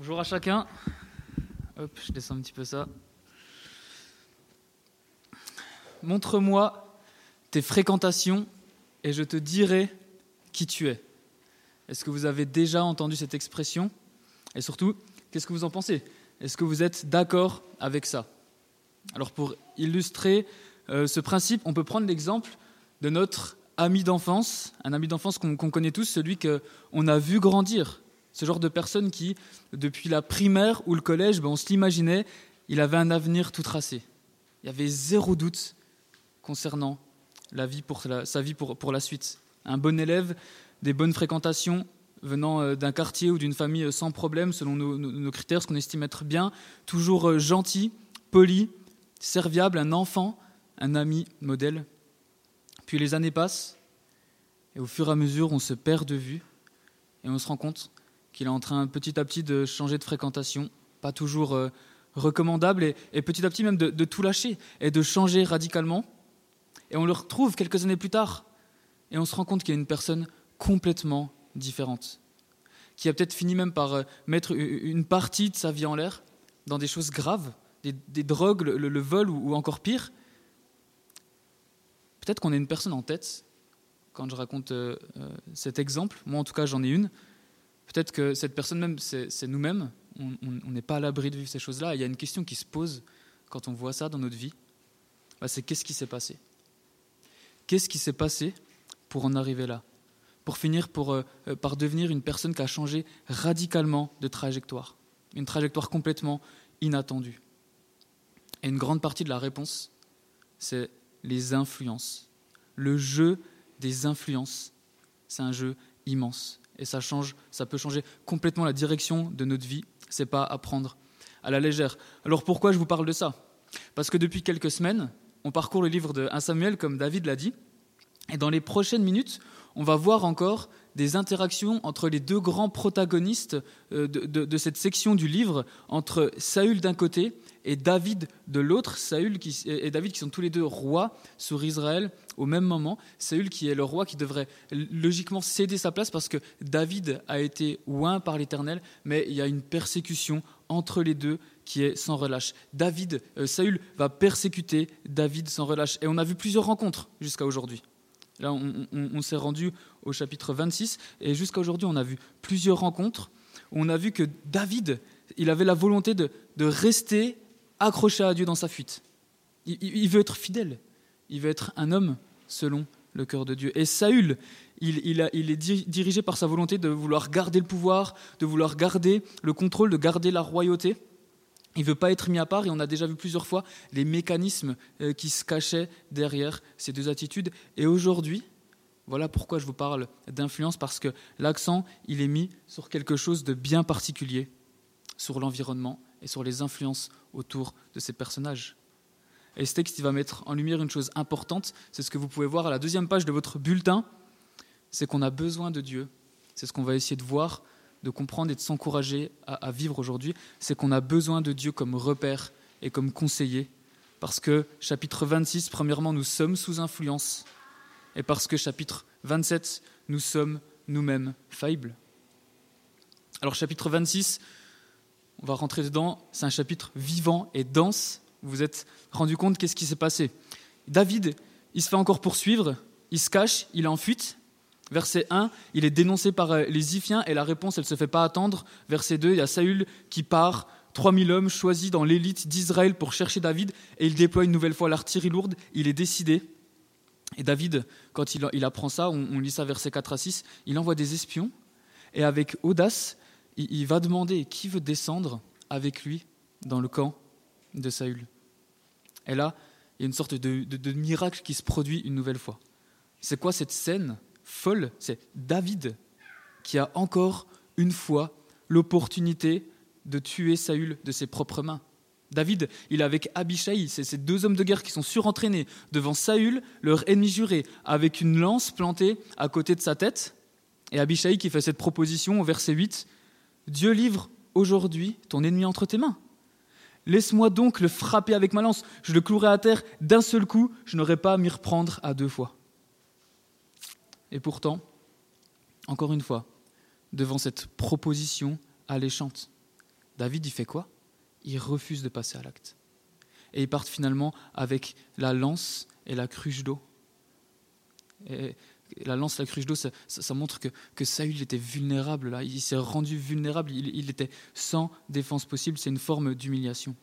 Bonjour à chacun. Je descends un petit peu ça. Montre-moi tes fréquentations et je te dirai qui tu es. Est-ce que vous avez déjà entendu cette expression? Et surtout, qu'est-ce que vous en pensez? Est-ce que vous êtes d'accord avec ça? Alors pour illustrer euh, ce principe, on peut prendre l'exemple de notre ami d'enfance, un ami d'enfance qu'on connaît tous, celui qu'on a vu grandir. Ce genre de personne qui, depuis la primaire ou le collège, ben, on se l'imaginait, il avait un avenir tout tracé. Il y avait zéro doute concernant la vie pour sa vie pour, la suite. Un bon élève, des bonnes fréquentations venant euh, d'un quartier ou d'une famille euh, sans problème selon nos, critères, ce qu'on estime être bien, toujours euh, gentil, poli, serviable, un enfant, un ami modèle. Puis les années passent et au fur et à mesure on se perd de vue et on se rend compte qu'il est en train petit à petit de changer de fréquentation, pas toujours recommandable, et, petit à petit même de tout lâcher et de changer radicalement. Et on le retrouve quelques années plus tard. Et on se rend compte qu'il a une personne complètement différente. Qui a peut-être fini même par euh, mettre une partie de sa vie en l'air dans des choses graves, des, drogues, le, vol ou, encore pire. Peut-être qu'on a une personne en tête quand je raconte euh, euh, cet exemple. Moi, en tout cas, j'en ai une. Peut-être que cette personne même, c'est nous-mêmes. On n'est pas à l'abri de vivre ces choses-là. Il y a une question qui se pose quand on voit ça dans notre vie. Bah, c'est qu'est-ce qui s'est passé? Qu'est-ce qui s'est passé pour en arriver là? Pour finir euh, euh, par devenir une personne qui a changé radicalement de trajectoire. Une trajectoire complètement inattendue. Et une grande partie de la réponse, c'est les influences. Le jeu des influences, c'est un jeu immense. Et ça, change, ça peut changer complètement la direction de notre vie. Ce n'est pas à prendre à la légère. Alors pourquoi je vous parle de ça? Parce que depuis quelques semaines, on parcourt le livre de 1 Samuel, comme David l'a dit, et dans les prochaines minutes, on va voir encore des interactions entre les deux grands protagonistes euh, de, cette section du livre, entre Saül d'un côté et David de l'autre. Saül et David qui sont tous les deux rois sur Israël au même moment. Saül qui est le roi qui devrait logiquement céder sa place parce que David a été oint par l'Éternel, mais il y a une persécution entre les deux qui est sans relâche. David, euh, Saül va persécuter David sans relâche. Et on a vu plusieurs rencontres jusqu'à aujourd'hui. Là, on, s'est rendu au chapitre 26, et jusqu'à aujourd'hui, on a vu plusieurs rencontres où on a vu que David, il avait la volonté de, rester accroché à Dieu dans sa fuite. Il, veut être fidèle, il veut être un homme selon le cœur de Dieu. Et Saül, il, il, est dirigé par sa volonté de vouloir garder le pouvoir, de vouloir garder le contrôle, de garder la royauté. Il ne veut pas être mis à part et on a déjà vu plusieurs fois les mécanismes euh, qui se cachaient derrière ces deux attitudes. Et aujourd'hui, voilà pourquoi je vous parle d'influence, parce que l'accent, il est mis sur quelque chose de bien particulier, sur l'environnement et sur les influences autour de ces personnages. Et ce texte, va mettre en lumière une chose importante, c'est ce que vous pouvez voir à la deuxième page de votre bulletin, c'est qu'on a besoin de Dieu. C'est ce qu'on va essayer de voir de comprendre et de s'encourager à, vivre aujourd'hui, c'est qu'on a besoin de Dieu comme repère et comme conseiller. Parce que chapitre 26, premièrement, nous sommes sous influence. Et parce que chapitre 27, nous sommes nous-mêmes faillibles. Alors chapitre 26, on va rentrer dedans, c'est un chapitre vivant et dense. Vous vous êtes rendu compte qu'est-ce qui s'est passé David, il se fait encore poursuivre, il se cache, il est en fuite, Verset 1, il est dénoncé par euh, les Iphiens et la réponse, elle ne se fait pas attendre. Verset 2, il y a Saül qui part, 3000 hommes choisis dans l'élite d'Israël pour chercher David et il déploie une nouvelle fois l'artillerie lourde. Il est décidé. Et David, quand il, apprend ça, on, lit ça verset 4 à 6, il envoie des espions et avec audace, il, va demander qui veut descendre avec lui dans le camp de Saül. Et là, il y a une sorte de miracle qui se produit une nouvelle fois. C'est quoi cette scène folle, c'est David qui a encore une fois l'opportunité de tuer Saül de ses propres mains. David, il est avec Abishai, c'est ces deux hommes de guerre qui sont surentraînés devant Saül, leur ennemi juré, avec une lance plantée à côté de sa tête. Et Abishai qui fait cette proposition au verset 8, Dieu livre aujourd'hui ton ennemi entre tes mains. Laisse-moi donc le frapper avec ma lance, je le clouerai à terre d'un seul coup, je n'aurai pas à m'y reprendre à deux fois. Et pourtant, encore une fois, devant cette proposition alléchante, David, il fait quoi? Il refuse de passer à l'acte. Et ils partent finalement avec la lance et la cruche d'eau. La lance, la cruche d'eau, ça, montre que, que, Saül était vulnérable. Là. Il s'est rendu vulnérable. Il, il était sans défense possible. C'est une forme d'humiliation.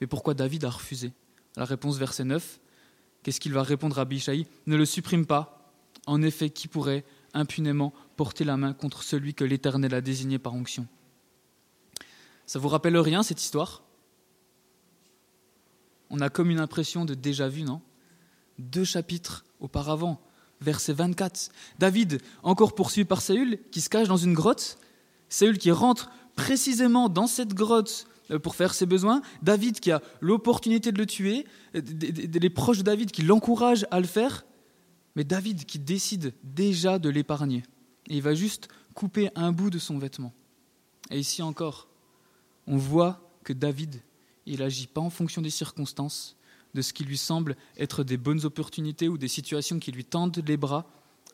Mais pourquoi David a refusé? La réponse, verset 9. Qu'est-ce qu'il va répondre à Abishai? Ne le supprime pas. En effet, qui pourrait impunément porter la main contre celui que l'Éternel a désigné par onction? Ça vous rappelle rien cette histoire? On a comme une impression de déjà vu, non? Deux chapitres auparavant, verset 24. David, encore poursuivi par Saül, qui se cache dans une grotte. Saül qui rentre précisément dans cette grotte euh, pour faire ses besoins. David qui a l'opportunité de le tuer. Les proches de David qui l'encouragent à le faire. Mais David qui décide déjà de l'épargner. Et il va juste couper un bout de son vêtement. Et ici encore, on voit que David, il n'agit pas en fonction des circonstances, de ce qui lui semble être des bonnes opportunités ou des situations qui lui tendent les bras,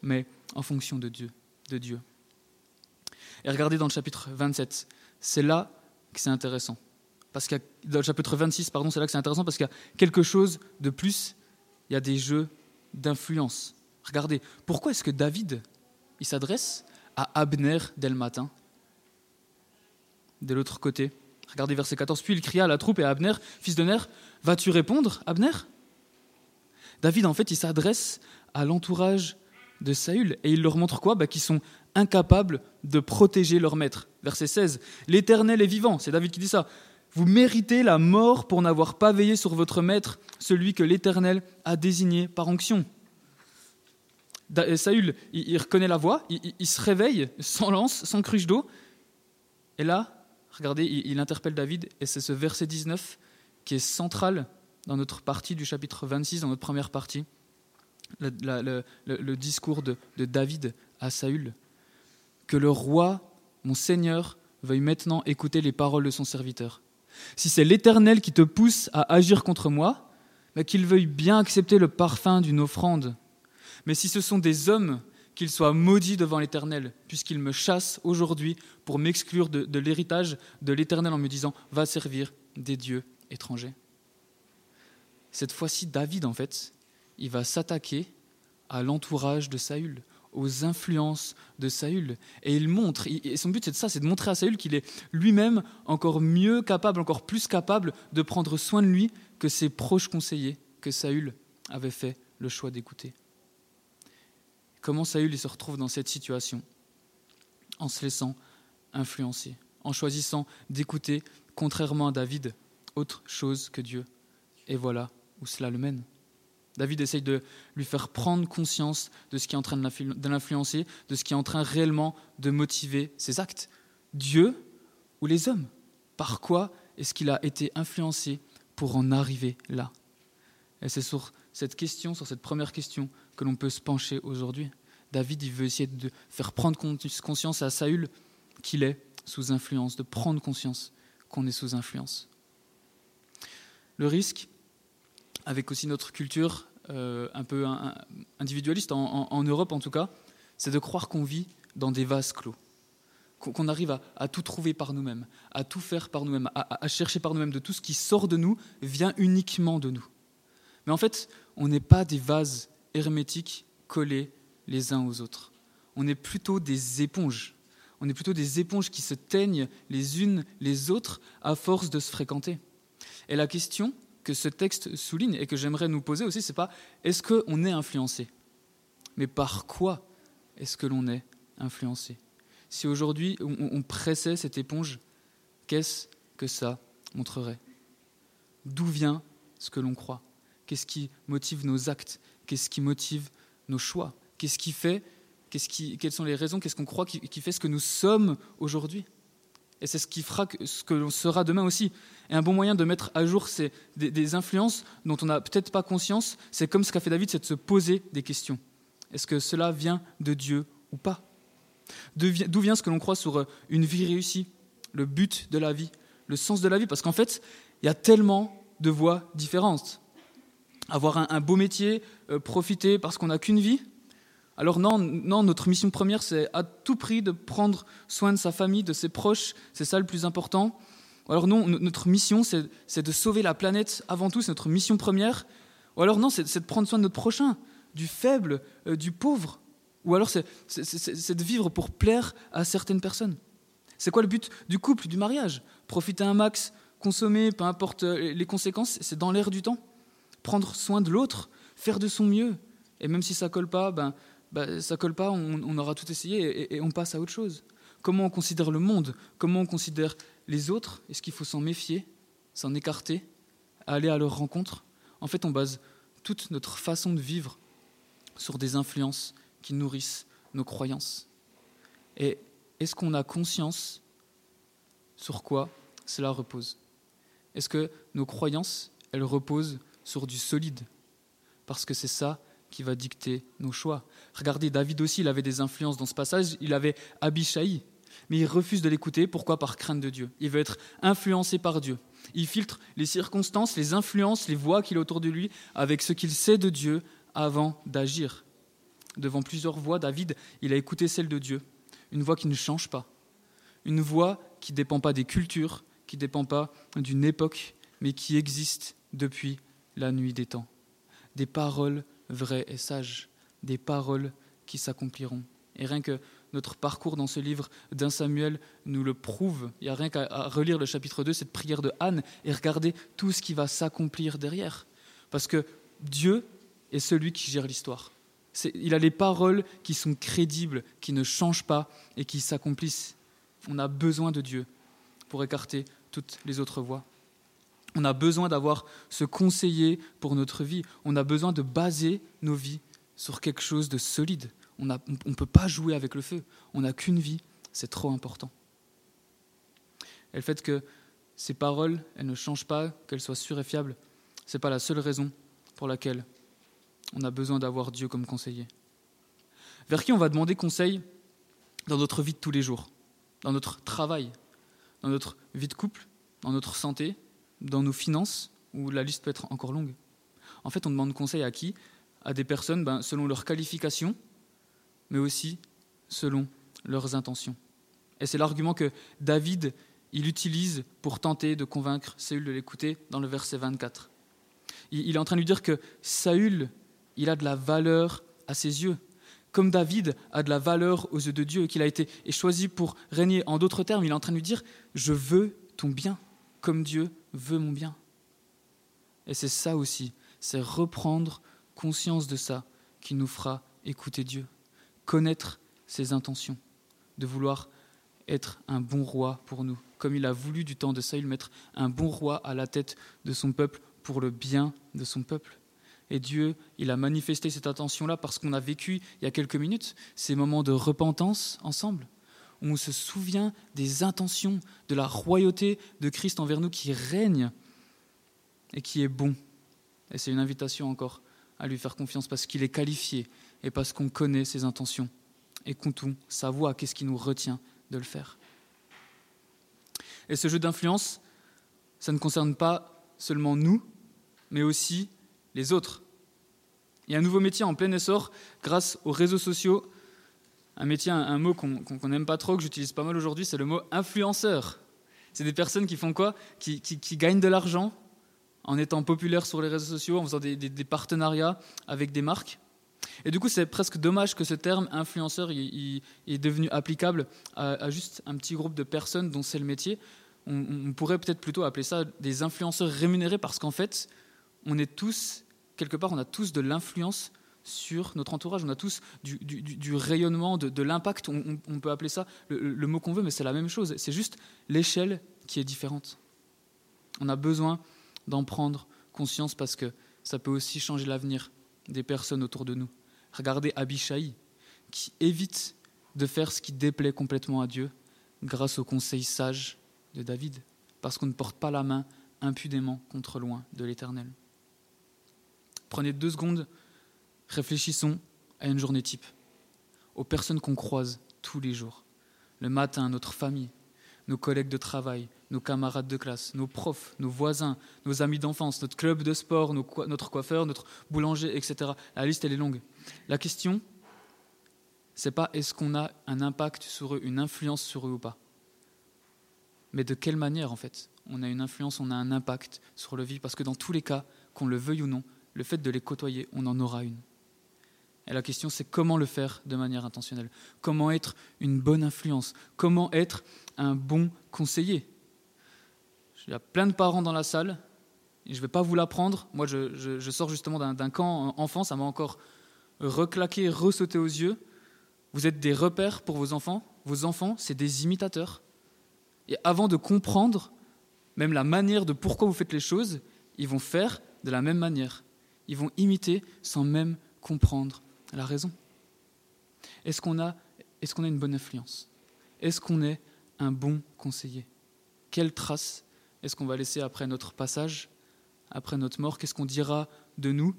mais en fonction de Dieu. De Dieu. Et regardez dans le chapitre 27, c'est là que c'est intéressant. Parce que dans le chapitre 26, pardon, c'est là que c'est intéressant parce qu'il y a quelque chose de plus, il y a des jeux d'influence. Regardez, pourquoi est-ce que David, il s'adresse à Abner dès le matin? De l'autre côté. Regardez verset 14. Puis il cria à la troupe et à Abner, fils de Ner, vas-tu répondre, Abner? David, en fait, il s'adresse à l'entourage de Saül et il leur montre quoi? Bah, Qu'ils sont incapables de protéger leur maître. Verset 16. L'Éternel est vivant, c'est David qui dit ça. Vous méritez la mort pour n'avoir pas veillé sur votre maître, celui que l'Éternel a désigné par onction. Euh, Saül, il, reconnaît la voix, il, se réveille sans lance, sans cruche d'eau. Et là, regardez, il, interpelle David, et c'est ce verset 19 qui est central dans notre partie du chapitre 26, dans notre première partie, le, discours de, de David à Saül. Que le roi, mon Seigneur, veuille maintenant écouter les paroles de son serviteur. Si c'est l'Éternel qui te pousse à agir contre moi, mais qu'il veuille bien accepter le parfum d'une offrande. Mais si ce sont des hommes, qu'ils soient maudits devant l'Éternel, puisqu'ils me chassent aujourd'hui pour m'exclure de l'héritage de l'Éternel en me disant Va servir des dieux étrangers. Cette fois-ci, David, en fait, il va s'attaquer à l'entourage de Saül, aux influences de Saül. Et il montre, et son but c'est de ça, c'est de montrer à Saül qu'il est lui-même encore mieux capable, encore plus capable de prendre soin de lui que ses proches conseillers que Saül avait fait le choix d'écouter. Comment Saül il se retrouve dans cette situation En se laissant influencer, en choisissant d'écouter, contrairement à David, autre chose que Dieu. Et voilà où cela le mène. David essaye de lui faire prendre conscience de ce qui est en train de l'influencer, de ce qui est en train réellement de motiver ses actes. Dieu ou les hommes? Par quoi est-ce qu'il a été influencé pour en arriver là? Et c'est sur cette question, sur cette première question, que l'on peut se pencher aujourd'hui. David, veut essayer de faire prendre conscience à Saül qu'il est sous influence, de prendre conscience qu'on est sous influence. Le risque, avec aussi notre culture euh, un peu individualiste, en, Europe en tout cas, c'est de croire qu'on vit dans des vases clos, qu'on arrive à, tout trouver par nous-mêmes, à tout faire par nous-mêmes, à, à, chercher par nous-mêmes, de tout ce qui sort de nous vient uniquement de nous. Mais en fait, on n'est pas des vases hermétiques collés les uns aux autres. On est plutôt des éponges. On est plutôt des éponges qui se teignent les unes les autres à force de se fréquenter. Et la question, que ce texte souligne et que j'aimerais nous poser aussi, c'est pas est-ce qu'on est influencé, mais par quoi est-ce que l'on est influencé? Si aujourd'hui on, pressait cette éponge, qu'est-ce que ça montrerait? D'où vient ce que l'on croit? Qu'est-ce qui motive nos actes? Qu'est-ce qui motive nos choix? Qu'est-ce qui fait qui, Quelles sont les raisons? Qu'est-ce qu'on croit qui fait ce que nous sommes aujourd'hui? Et c'est ce qui fera ce que l'on sera demain aussi. Et un bon moyen de mettre à jour ces, des, influences dont on n'a peut-être pas conscience, c'est comme ce qu'a fait David, c'est de se poser des questions. Est-ce que cela vient de Dieu ou pas? D'où vient ce que l'on croit sur euh, une vie réussie, le but de la vie, le sens de la vie? Parce qu'en fait, il y a tellement de voies différentes. Avoir un, beau métier, euh, profiter parce qu'on n'a qu'une vie, alors non, non, notre mission première, c'est à tout prix de prendre soin de sa famille, de ses proches, c'est ça le plus important. Alors non, notre mission, c'est de sauver la planète avant tout, c'est notre mission première. Ou alors non, c'est de prendre soin de notre prochain, du faible, euh, du pauvre. Ou alors c'est de vivre pour plaire à certaines personnes. C'est quoi le but du couple, du mariage? Profiter un max, consommer, peu importe euh, les conséquences, c'est dans l'air du temps. Prendre soin de l'autre, faire de son mieux. Et même si ça colle pas, ben, ben ça colle pas, on, aura tout essayé et, on passe à autre chose. Comment on considère le monde? Comment on considère les autres? Est-ce qu'il faut s'en méfier, s'en écarter, aller à leur rencontre? En fait, on base toute notre façon de vivre sur des influences qui nourrissent nos croyances. Et est-ce qu'on a conscience sur quoi cela repose? Est-ce que nos croyances, elles reposent sur du solide? Parce que c'est ça qui va dicter nos choix. Regardez, David aussi, il avait des influences dans ce passage. Il avait Abishai, mais il refuse de l'écouter. Pourquoi? Par crainte de Dieu. Il veut être influencé par Dieu. Il filtre les circonstances, les influences, les voix qu'il a autour de lui avec ce qu'il sait de Dieu avant d'agir. Devant plusieurs voix, David, il a écouté celle de Dieu. Une voix qui ne change pas. Une voix qui ne dépend pas des cultures, qui ne dépend pas d'une époque, mais qui existe depuis la nuit des temps. Des paroles vraies et sages, des paroles qui s'accompliront. Et rien que notre parcours dans ce livre d'un Samuel nous le prouve. Il n'y a rien qu'à relire le chapitre 2, cette prière de Anne, et regarder tout ce qui va s'accomplir derrière. Parce que Dieu est celui qui gère l'histoire. Il a les paroles qui sont crédibles, qui ne changent pas et qui s'accomplissent. On a besoin de Dieu pour écarter toutes les autres voies. On a besoin d'avoir ce conseiller pour notre vie. On a besoin de baser nos vies sur quelque chose de solide. On ne peut pas jouer avec le feu. On n'a qu'une vie. C'est trop important. Et le fait que ces paroles, elles ne changent pas, qu'elles soient sûres et fiables, ce n'est pas la seule raison pour laquelle on a besoin d'avoir Dieu comme conseiller. Vers qui on va demander conseil dans notre vie de tous les jours, dans notre travail, dans notre vie de couple, dans notre santé, dans nos finances, où la liste peut être encore longue. En fait, on demande conseil à qui? À des personnes ben, selon leurs qualifications, mais aussi selon leurs intentions. Et c'est l'argument que David il utilise pour tenter de convaincre Saül de l'écouter dans le verset 24. Il est en train de lui dire que Saül, il a de la valeur à ses yeux, comme David a de la valeur aux yeux de Dieu, qu'il a été choisi pour régner. En d'autres termes, il est en train de lui dire, je veux ton bien, comme Dieu veut mon bien. Et c'est ça aussi, c'est reprendre conscience de ça qui nous fera écouter Dieu, connaître ses intentions, de vouloir être un bon roi pour nous, comme il a voulu du temps de Saül mettre un bon roi à la tête de son peuple pour le bien de son peuple. Et Dieu, il a manifesté cette attention-là parce qu'on a vécu il y a quelques minutes ces moments de repentance ensemble, on se souvient des intentions, de la royauté de Christ envers nous qui règne et qui est bon. Et c'est une invitation encore à lui faire confiance parce qu'il est qualifié et parce qu'on connaît ses intentions. Écoutons sa voix, qu'est-ce qui nous retient de le faire. Et ce jeu d'influence, ça ne concerne pas seulement nous, mais aussi les autres. Il y a un nouveau métier en plein essor grâce aux réseaux sociaux. Un métier, un, mot qu'on n'aime pas trop, que j'utilise pas mal aujourd'hui, c'est le mot influenceur. C'est des personnes qui font quoi? Qui, gagnent de l'argent en étant populaires sur les réseaux sociaux, en faisant des, partenariats avec des marques. Et du coup, c'est presque dommage que ce terme influenceur il, est devenu applicable à, juste un petit groupe de personnes dont c'est le métier. on pourrait peut-être plutôt appeler ça des influenceurs rémunérés parce qu'en fait, on est tous, quelque part, on a tous de l'influence sur notre entourage, on a tous du, rayonnement, de, l'impact, on, peut appeler ça le, mot qu'on veut, mais c'est la même chose, c'est juste l'échelle qui est différente. On a besoin d'en prendre conscience parce que ça peut aussi changer l'avenir des personnes autour de nous. Regardez Abishai, qui évite de faire ce qui déplaît complètement à Dieu grâce au conseil sage de David, parce qu'on ne porte pas la main impudemment contre loin de l'Éternel. Prenez deux secondes, réfléchissons à une journée type, aux personnes qu'on croise tous les jours. Le matin, notre famille, nos collègues de travail, nos camarades de classe, nos profs, nos voisins, nos amis d'enfance, notre club de sport, notre coiffeur, notre boulanger, etc. La liste, elle est longue. La question, c'est pas est-ce qu'on a un impact sur eux, une influence sur eux ou pas, mais de quelle manière, en fait, on a une influence, on a un impact sur le vie, parce que dans tous les cas, qu'on le veuille ou non, le fait de les côtoyer, on en aura une. Et la question, c'est comment le faire de manière intentionnelle? Comment être une bonne influence? Comment être un bon conseiller? Il y a plein de parents dans la salle, je ne vais pas vous l'apprendre. Moi, je, sors justement d'un camp enfant, ça m'a encore reclaqué, ressauté aux yeux. Vous êtes des repères pour vos enfants. Vos enfants, c'est des imitateurs. Et avant de comprendre même la manière de pourquoi vous faites les choses, ils vont faire de la même manière. Ils vont imiter sans même comprendre la raison. Est-ce qu'on a, a une bonne influence? Est-ce qu'on est un bon conseiller? Quelle trace est-ce qu'on va laisser après notre passage, après notre mort? Qu'est-ce qu'on dira de nous?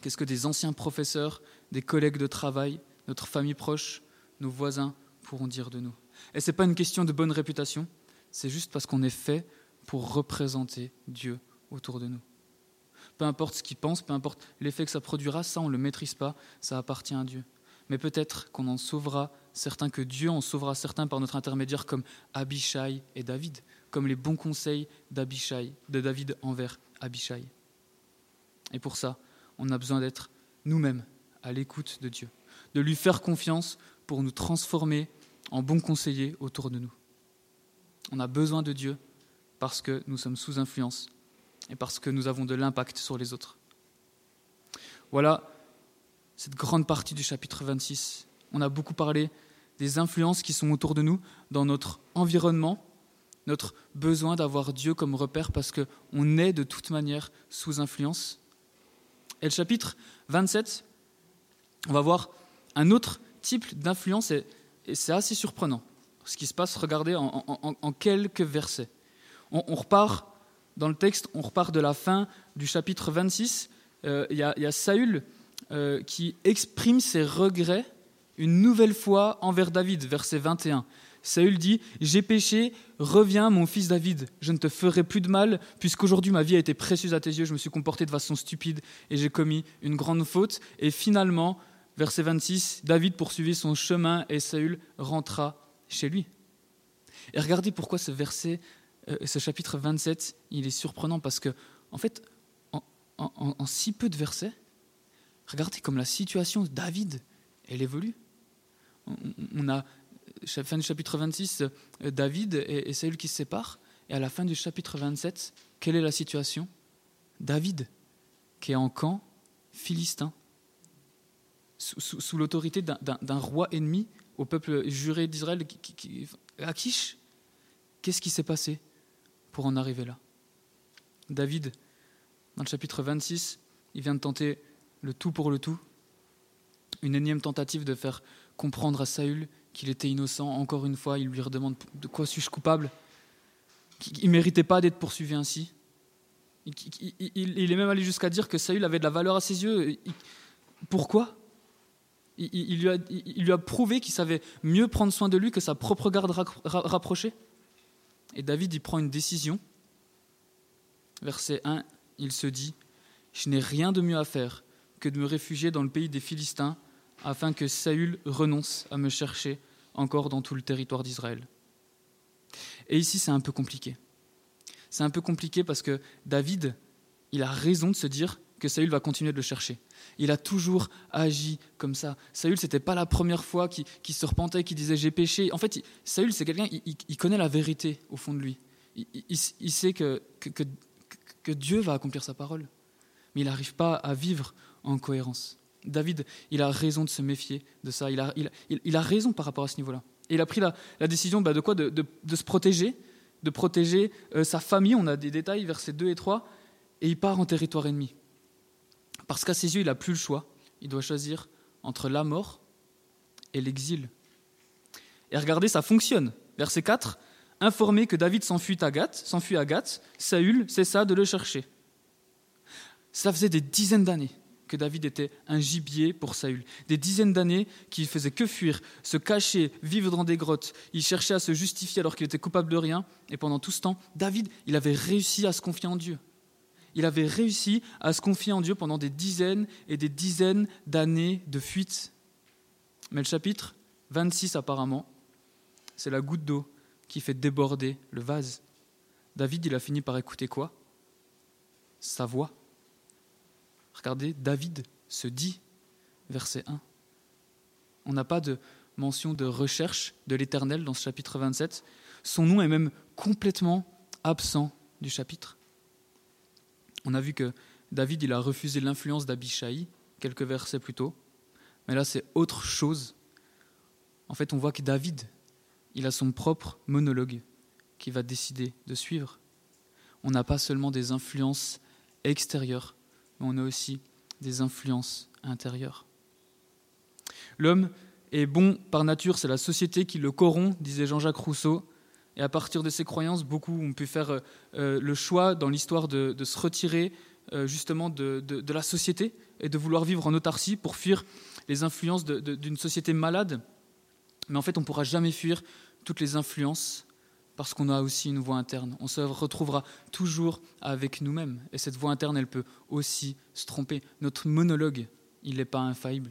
Qu'est-ce que des anciens professeurs, des collègues de travail, notre famille proche, nos voisins pourront dire de nous? Et ce n'est pas une question de bonne réputation, c'est juste parce qu'on est fait pour représenter Dieu autour de nous peu importe ce qu'il pense, peu importe l'effet que ça produira, ça on ne le maîtrise pas, ça appartient à Dieu. Mais peut-être qu'on en sauvera certains, que Dieu en sauvera certains par notre intermédiaire, comme Abishai et David, comme les bons conseils d'Abishai, de David envers Abishai. Et pour ça, on a besoin d'être nous-mêmes à l'écoute de Dieu, de lui faire confiance pour nous transformer en bons conseillers autour de nous. On a besoin de Dieu parce que nous sommes sous influence et parce que nous avons de l'impact sur les autres. Voilà cette grande partie du chapitre 26. On a beaucoup parlé des influences qui sont autour de nous, dans notre environnement, notre besoin d'avoir Dieu comme repère parce qu'on est de toute manière sous influence. Et le chapitre 27, on va voir un autre type d'influence et, c'est assez surprenant ce qui se passe, regardez, en, quelques versets. On, repart dans le texte, on repart de la fin du chapitre 26. Euh, il y, a Saül euh, qui exprime ses regrets une nouvelle fois envers David, verset 21. Saül dit J'ai péché, reviens, mon fils David, je ne te ferai plus de mal, puisqu'aujourd'hui ma vie a été précieuse à tes yeux, je me suis comporté de façon stupide et j'ai commis une grande faute. Et finalement, verset 26, David poursuivit son chemin et Saül rentra chez lui. Et regardez pourquoi ce verset euh, ce chapitre 27, il est surprenant parce que, en fait, en, si peu de versets, regardez comme la situation de David, elle évolue. On, a, fin du chapitre 26, euh, David et, et qui se séparent, et à la fin du chapitre 27, quelle est la situation? David, qui est en camp philistin, sous, l'autorité d'un roi ennemi au peuple juré d'Israël, Akish. Qu'est-ce qui s'est passé? Pour en arriver là. David, dans le chapitre 26, il vient de tenter le tout pour le tout, une énième tentative de faire comprendre à Saül qu'il était innocent. Encore une fois, il lui redemande de quoi suis-je coupable? Il ne méritait pas d'être poursuivi ainsi. Il est même allé jusqu'à dire que Saül avait de la valeur à ses yeux. Pourquoi? Il lui, a, il lui a prouvé qu'il savait mieux prendre soin de lui que sa propre garde rapprochée? Et David y prend une décision. Verset 1, il se dit, Je n'ai rien de mieux à faire que de me réfugier dans le pays des Philistins afin que Saül renonce à me chercher encore dans tout le territoire d'Israël. Et ici, c'est un peu compliqué. C'est un peu compliqué parce que David, il a raison de se dire que Saül va continuer de le chercher. Il a toujours agi comme ça. Saül, c'était pas la première fois qu'il se repentait, qu'il disait j'ai péché. En fait, Saül, c'est quelqu'un, il, connaît la vérité au fond de lui. Il, sait que, Dieu va accomplir sa parole. Mais il n'arrive pas à vivre en cohérence. David, il a raison de se méfier de ça. Il a, il, a raison par rapport à ce niveau-là. Et il a pris la, décision bah, de quoi? De, se protéger, de protéger euh, sa famille. On a des détails, versets 2 et 3. Et il part en territoire ennemi. Parce qu'à ses yeux, il n'a plus le choix. Il doit choisir entre la mort et l'exil. Et regardez, ça fonctionne. Verset 4, informé que David s'enfuit à Gath, s'enfuit à Gath, Saül cessa de le chercher. Ça faisait des dizaines d'années que David était un gibier pour Saül. Des dizaines d'années qu'il faisait que fuir, se cacher, vivre dans des grottes. Il cherchait à se justifier alors qu'il était coupable de rien. Et pendant tout ce temps, David, il avait réussi à se confier en Dieu il avait réussi à se confier en Dieu pendant des dizaines et des dizaines d'années de fuite. Mais le chapitre 26 apparemment, c'est la goutte d'eau qui fait déborder le vase. David, il a fini par écouter quoi? Sa voix. Regardez, David se dit, verset 1. On n'a pas de mention de recherche de l'Éternel dans ce chapitre 27. Son nom est même complètement absent du chapitre. On a vu que David, il a refusé l'influence d'Abishai quelques versets plus tôt. Mais là, c'est autre chose. En fait, on voit que David, il a son propre monologue qui va décider de suivre. On n'a pas seulement des influences extérieures, mais on a aussi des influences intérieures. L'homme est bon par nature, c'est la société qui le corrompt, disait Jean-Jacques Rousseau. Et à partir de ces croyances, beaucoup ont pu faire euh, euh, le choix dans l'histoire de, se retirer euh, justement de, de, la société et de vouloir vivre en autarcie pour fuir les influences d'une société malade. Mais en fait, on ne pourra jamais fuir toutes les influences parce qu'on a aussi une voix interne. On se retrouvera toujours avec nous-mêmes. Et cette voix interne, elle peut aussi se tromper. Notre monologue, il n'est pas infaillible.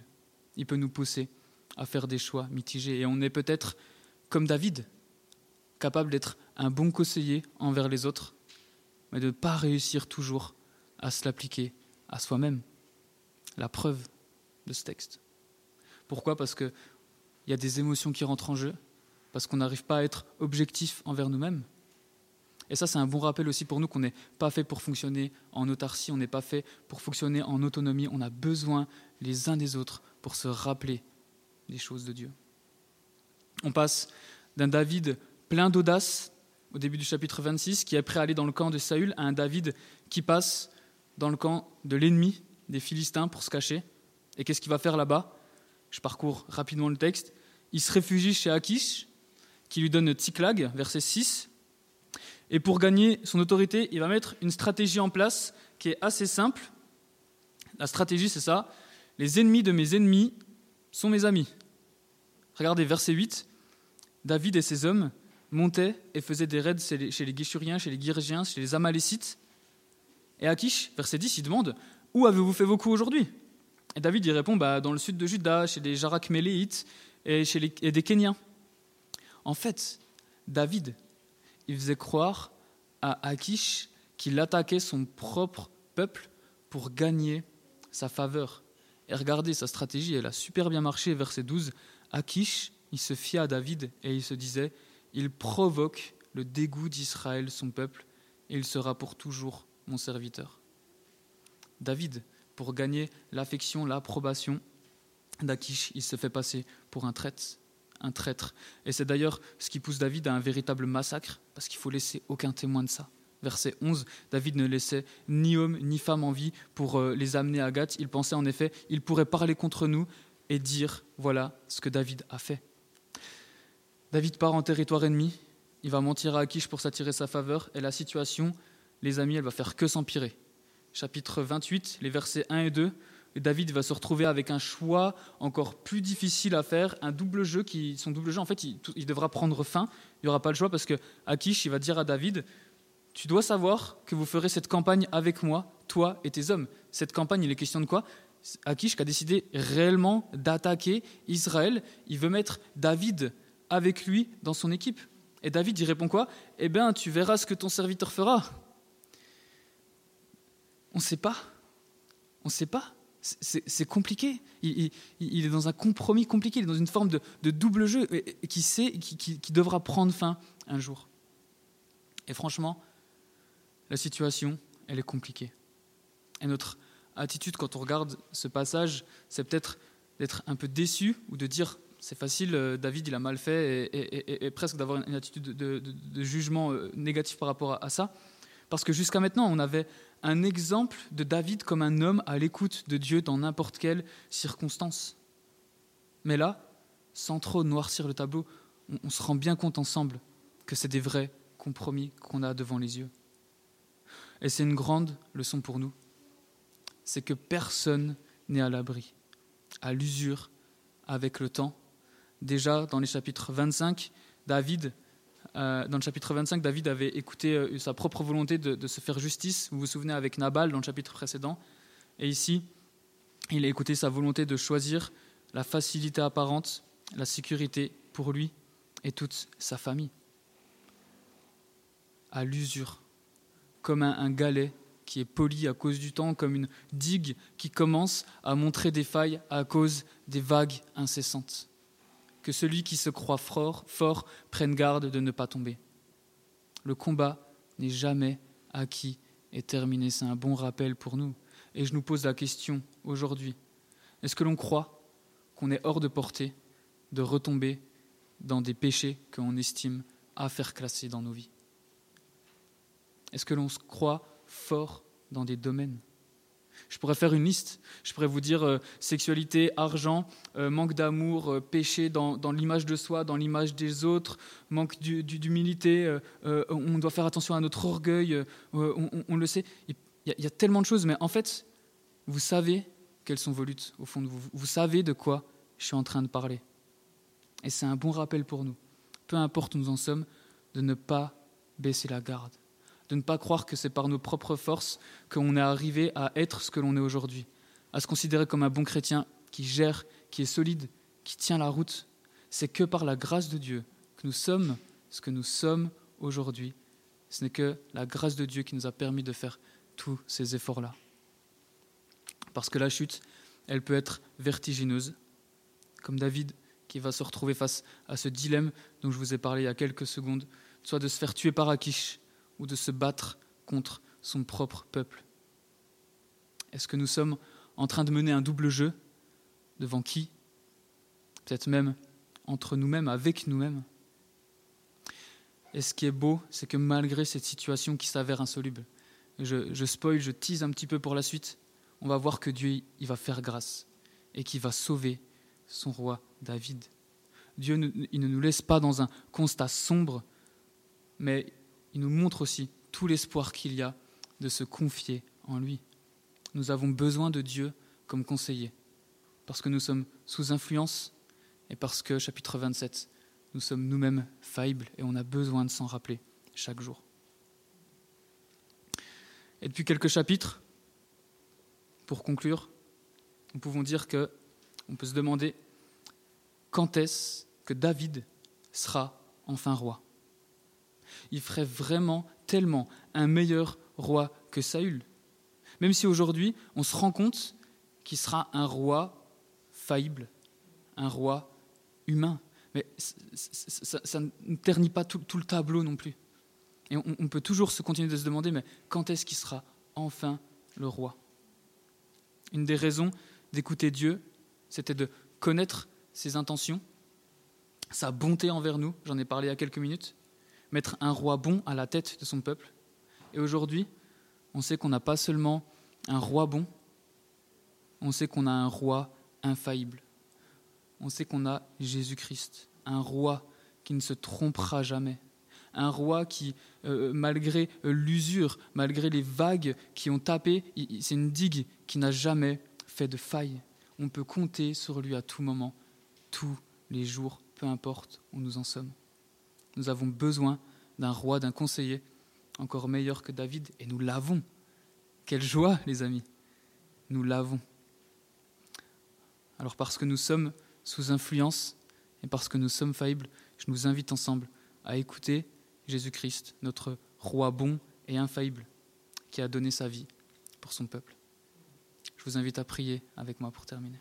Il peut nous pousser à faire des choix mitigés. Et on est peut-être, comme David, capable d'être un bon conseiller envers les autres, mais de ne pas réussir toujours à se l'appliquer à soi-même. La preuve de ce texte. Pourquoi? Parce qu'il y a des émotions qui rentrent en jeu, parce qu'on n'arrive pas à être objectif envers nous-mêmes. Et ça, c'est un bon rappel aussi pour nous qu'on n'est pas fait pour fonctionner en autarcie, on n'est pas fait pour fonctionner en autonomie, on a besoin les uns des autres pour se rappeler des choses de Dieu. On passe d'un David plein d'audace au début du chapitre 26, qui est prêt à aller dans le camp de Saül, à un David qui passe dans le camp de l'ennemi des Philistins pour se cacher. Et qu'est-ce qu'il va faire là-bas? Je parcours rapidement le texte. Il se réfugie chez Akish, qui lui donne Tziklag, verset 6. Et pour gagner son autorité, il va mettre une stratégie en place qui est assez simple. La stratégie, c'est ça. Les ennemis de mes ennemis sont mes amis. Regardez, verset 8. David et ses hommes montaient et faisaient des raids chez les, chez chez les Girgiens, chez les Amalécites. Et Akish, verset 10, il demande Où avez-vous fait vos coups aujourd'hui? Et David y répond bah, Dans le sud de Juda, chez les Jarak-Méléites et, chez les, et des Kéniens. En fait, David, il faisait croire à Akish qu'il attaquait son propre peuple pour gagner sa faveur. Et regardez, sa stratégie, elle a super bien marché. Verset 12, Akish, il se fia à David et il se disait, il provoque le dégoût d'Israël, son peuple, et il sera pour toujours mon serviteur. David, pour gagner l'affection, l'approbation d'Akish, il se fait passer pour un traître un traître. Et c'est d'ailleurs ce qui pousse David à un véritable massacre, parce qu'il faut laisser aucun témoin de ça. Verset 11, David ne laissait ni homme ni femme en vie pour euh, les amener à Gath. Il pensait en effet, il pourrait parler contre nous et dire, voilà ce que David a fait. David part en territoire ennemi, il va mentir à Akish pour s'attirer sa faveur, et la situation, les amis, elle va faire que s'empirer. Chapitre 28, les versets 1 et 2, David va se retrouver avec un choix encore plus difficile à faire, un double jeu qui, son double jeu, en fait, il, devra prendre fin. Il n'y aura pas le choix parce que Akish, il va dire à David, tu dois savoir que vous ferez cette campagne avec moi, toi et tes hommes. Cette campagne, il est question de quoi? Akish qui a décidé réellement d'attaquer Israël. Il veut mettre David avec lui dans son équipe. Et David, il répond quoi? Eh bien, tu verras ce que ton serviteur fera. On ne sait pas. On ne sait pas c'est compliqué. Il, est dans un compromis compliqué, il est dans une forme de, double jeu qui sait, qui, devra prendre fin un jour. Et franchement, la situation, elle est compliquée. Et notre attitude quand on regarde ce passage, c'est peut-être d'être un peu déçu ou de dire c'est facile, euh, David il a mal fait et, presque d'avoir une attitude de, jugement euh, négatif par rapport à ça. Parce que jusqu'à maintenant, on avait un exemple de David comme un homme à l'écoute de Dieu dans n'importe quelle circonstance. Mais là, sans trop noircir le tableau, on, se rend bien compte ensemble que c'est des vrais compromis qu'on a devant les yeux. Et c'est une grande leçon pour nous. C'est que personne n'est à l'abri, à l'usure, avec le temps. Déjà, dans les chapitres 25, David euh, dans le chapitre 25, David avait écouté euh, sa propre volonté de, se faire justice. Vous vous souvenez avec Nabal dans le chapitre précédent. Et ici, il a écouté sa volonté de choisir la facilité apparente, la sécurité pour lui et toute sa famille. à l'usure, comme un, galet qui est poli à cause du temps, comme une digue qui commence à montrer des failles à cause des vagues incessantes. Que celui qui se croit fort, fort prenne garde de ne pas tomber. Le combat n'est jamais acquis et terminé. C'est un bon rappel pour nous. Et je nous pose la question aujourd'hui. Est-ce que l'on croit qu'on est hors de portée de retomber dans des péchés qu'on estime à faire classer dans nos vies? Est-ce que l'on se croit fort dans des domaines? Je pourrais faire une liste. Je pourrais vous dire euh, sexualité, argent, euh, manque d'amour, euh, péché dans, l'image de soi, dans l'image des autres, manque d'humilité. on doit faire attention à notre orgueil. On, le sait. Il y, a, il y, a, tellement de choses, mais en fait, vous savez quelles sont vos luttes au fond de vous. Vous savez de quoi je suis en train de parler. Et c'est un bon rappel pour nous, peu importe où nous en sommes, de ne pas baisser la garde de ne pas croire que c'est par nos propres forces qu'on est arrivé à être ce que l'on est aujourd'hui, à se considérer comme un bon chrétien qui gère, qui est solide, qui tient la route. C'est que par la grâce de Dieu que nous sommes ce que nous sommes aujourd'hui. Ce n'est que la grâce de Dieu qui nous a permis de faire tous ces efforts-là. Parce que la chute, elle peut être vertigineuse, comme David qui va se retrouver face à ce dilemme dont je vous ai parlé il y a quelques secondes, soit de se faire tuer par Akish, ou de se battre contre son propre peuple Est-ce que nous sommes en train de mener un double jeu Devant qui? Peut-être même entre nous-mêmes, avec nous-mêmes. Et ce qui est beau, c'est que malgré cette situation qui s'avère insoluble, je, spoil, je tease un petit peu pour la suite, on va voir que Dieu il va faire grâce et qu'il va sauver son roi David. Dieu il ne nous laisse pas dans un constat sombre, mais il nous montre aussi tout l'espoir qu'il y a de se confier en lui. Nous avons besoin de Dieu comme conseiller, parce que nous sommes sous influence et parce que, chapitre 27, nous sommes nous-mêmes faillibles et on a besoin de s'en rappeler chaque jour. Et depuis quelques chapitres, pour conclure, nous pouvons dire que on peut se demander quand est-ce que David sera enfin roi il ferait vraiment tellement un meilleur roi que Saül. Même si aujourd'hui, on se rend compte qu'il sera un roi faillible, un roi humain. Mais ça, ne ternit pas tout, le tableau non plus. Et on, peut toujours se continuer de se demander, mais quand est-ce qu'il sera enfin le roi? Une des raisons d'écouter Dieu, c'était de connaître ses intentions, sa bonté envers nous, j'en ai parlé il y a quelques minutes, mettre un roi bon à la tête de son peuple. Et aujourd'hui, on sait qu'on n'a pas seulement un roi bon, on sait qu'on a un roi infaillible. On sait qu'on a Jésus-Christ, un roi qui ne se trompera jamais. Un roi qui, euh, malgré euh, l'usure, malgré les vagues qui ont tapé, c'est une digue qui n'a jamais fait de faille. On peut compter sur lui à tout moment, tous les jours, peu importe où nous en sommes. Nous avons besoin d'un roi, d'un conseiller encore meilleur que David, et nous l'avons. Quelle joie, les amis. Nous l'avons. Alors parce que nous sommes sous influence et parce que nous sommes faillibles, je nous invite ensemble à écouter Jésus-Christ, notre roi bon et infaillible, qui a donné sa vie pour son peuple. Je vous invite à prier avec moi pour terminer.